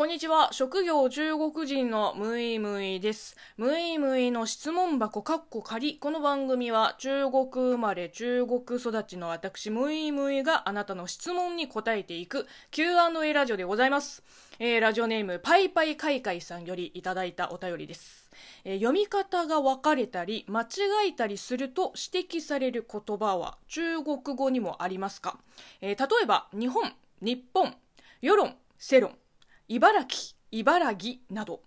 こんにちは。職業中国人のムイムイです。ムイムイの質問箱カッコ仮。この番組は中国生まれ中国育ちの私ムイムイがあなたの質問に答えていく Q&A ラジオでございます。えー、ラジオネームパイパイカイカイさんよりいただいたお便りです。えー、読み方が分かれたり間違えたりすると指摘される言葉は中国語にもありますか、えー、例えば日本、日本、世論、世論。茨城、茨城など、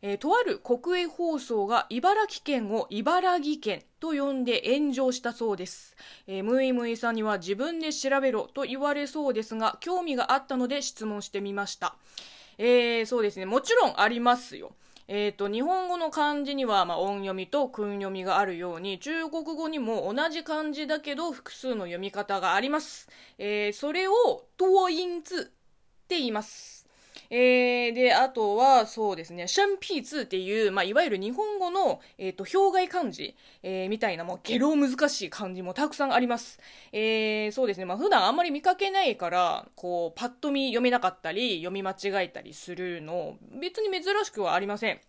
えー、とある国営放送が茨城県を茨城県と呼んで炎上したそうです、えー、ムイムイさんには自分で調べろと言われそうですが興味があったので質問してみました、えー、そうですね。もちろんありますよ。えーと、日本語の漢字には、まあ、音読みと訓読みがあるように中国語にも同じ漢字だけど複数の読み方があります、えー、それを多音字って言います。えー、で、あとは、そうですね、シャンピーツっていう、まあ、いわゆる日本語の、えっ、ー、と、表外漢字、えー、みたいな、もう、ゲロ難しい漢字もたくさんあります。えー、そうですね、まあ、普段あんまり見かけないから、こう、パッと見読めなかったり、読み間違えたりするの、別に珍しくはありません。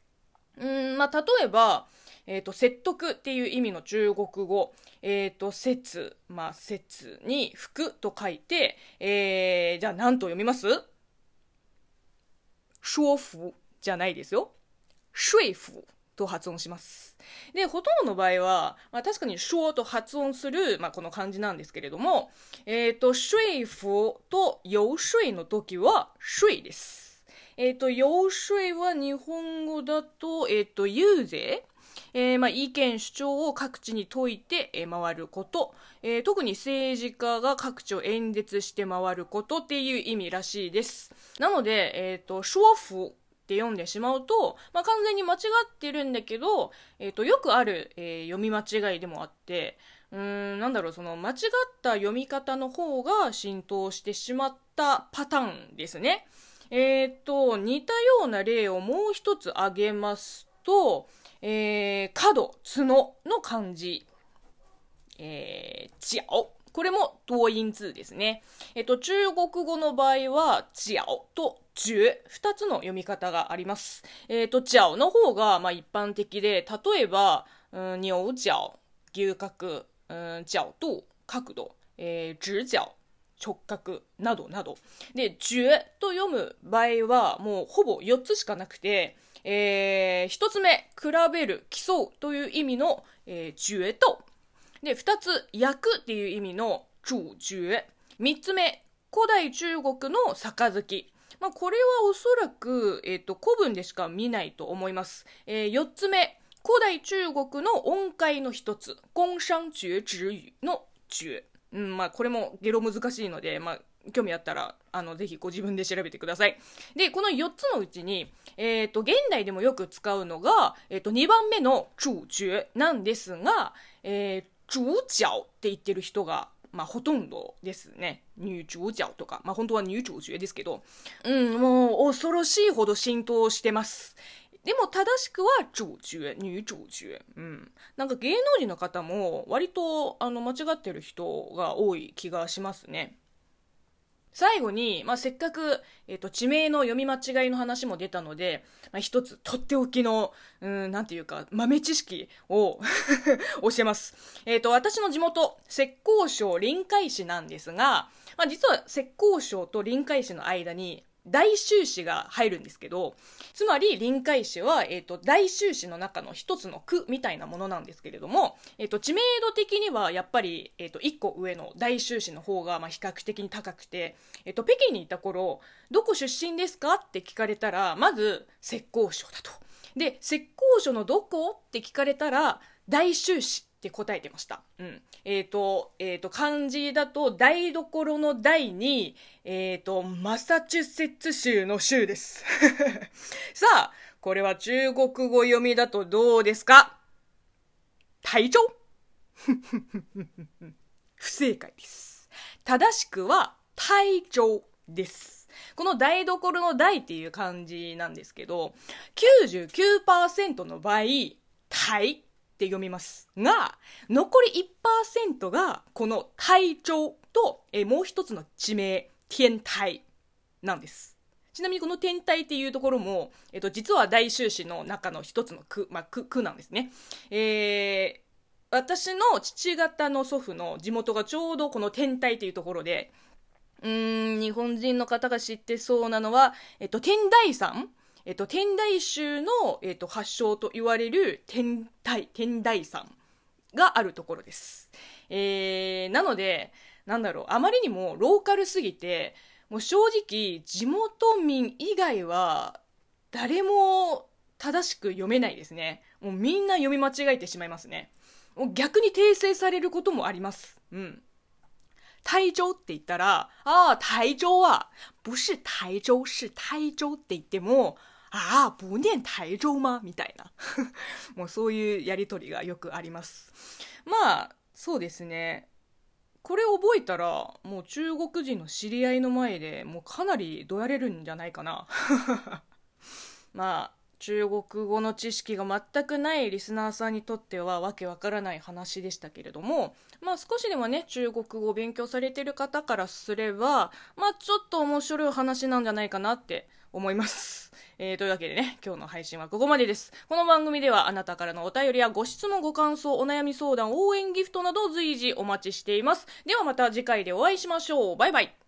うん、まあ、例えば、えっ、ー、と、説得っていう意味の中国語、えっ、ー、と、説、まあ、説に服と書いて、えー、じゃあ何と読みます？说服じゃないですよ。说服と発音します。で、ほとんどの場合は、まあ、確かに说と発音する、まあ、この漢字なんですけれども、えっ、ー、と、说服と游说の時は、说です。えっ、ー、と、游說は日本語だと、えっ、ー、と、遊説えー、まあ、意見主張を各地に説いて、え、回ること、えー、特に政治家が各地を演説して回ることっていう意味らしいです。なので、えっ、と、说服って読んでしまうと、まあ、完全に間違ってるんだけど、えっ、と、よくある、え読み間違いでもあって、うーん、なんだろう、その間違った読み方の方が浸透してしまったパターンですね。えっ、と、似たような例をもう一つ挙げますと、えー、角、角の漢字、えー、ジャオ。これも多音字ですね。えっと、中国語の場合は、ジャオとジュ二つの読み方があります。えっと、ジャオの方が、まあ、一般的で、例えば、うん、牛角、牛角、うん、角度、角度、えー、直角、直角などなど。で、ジュと読む場合は、もうほぼ4つしかなくて、えー、一つ目、比べる、競うという意味の、えー、決と、で、二つ、焼くっていう意味の主角。三つ目、古代中国の杯。まあ、これはおそらく、えっ、ー、と、古文でしか見ないと思います。えー、四つ目、古代中国の音階の一つ、工商绝止語の绝。うん、まあ、これもゲロ難しいので、まあ、興味あったら、あの、ぜひご自分で調べてください。で、この4つのうちに、えっ、ー、と、現代でもよく使うのが、えっ、ー、と、2番目の主角なんですが、えー、主角って言ってる人が、まあ、ほとんどですね。女主角とか。まあ、本当は女主角ですけど。うん、もう、恐ろしいほど浸透してます。でも正しくは主角、女主角。うん。なんか芸能人の方も割とあの間違ってる人が多い気がしますね。最後に、まあ、せっかく、えっ、ー、と、地名の読み間違いの話も出たので、まあ、一つ、とっておきの、うん、なんていうか、豆知識を 教えます。えっ、ー、と、私の地元、浙江省臨海市なんですが、まあ、実は浙江省と臨海市の間に、大修士が入るんですけど、つまり臨海市は、え、ー、と、大修士の中の一つの区みたいなものなんですけれども、え、ー、と、知名度的にはやっぱり、え、ー、と、一個上の大修士の方が、まあ、比較的に高くて、えっ、と、北京にいた頃、どこ出身ですかって聞かれたら、まず、浙江省だと。で、浙江省のどこって聞かれたら、大修士って答えてました。うん。えっ、ー、と、えっ、ー、と、漢字だと、台所の台に、えっ、ー、と、マサチューセッツ州の州です。さあ、これは中国語読みだとどうですか？台中 不正解です。正しくは、台中です。この台所の台っていう漢字なんですけど、99%の場合、台って読みますが、残り1%がこの体調と、えもう一つの地名、天体なんです。ちなみにこの天体っていうところも、えっと、実は大修士の中の一つの区、まあ、区、区なんですね。えー、私の父方の祖父の地元がちょうどこの天体っていうところで、うーん、日本人の方が知ってそうなのは、えっと、天台山えっと、天台宗の、えっと、発祥と言われる天台、天台山があるところです。えー、なので、なんだろう、あまりにもローカルすぎて、もう正直、地元民以外は、誰も正しく読めないですね。もうみんな読み間違えてしまいますね。もう逆に訂正されることもあります。うん。台州って言ったら、ああ、台州は、不是台州、是台州って言っても、ああ、不念台州吗？みたいな。もうそういうやりとりがよくあります。まあ、そうですね。これ覚えたら、もう中国人の知り合いの前でもうかなりどやれるんじゃないかな。まあ、中国語の知識が全くないリスナーさんにとってはわけわからない話でしたけれども、まあ少しでもね、中国語を勉強されてる方からすれば、まあちょっと面白い話なんじゃないかなって思います。えー、というわけでね、今日の配信はここまでです。この番組ではあなたからのお便りやご質問、ご感想、お悩み相談、応援ギフトなど随時お待ちしています。ではまた次回でお会いしましょう。バイバイ。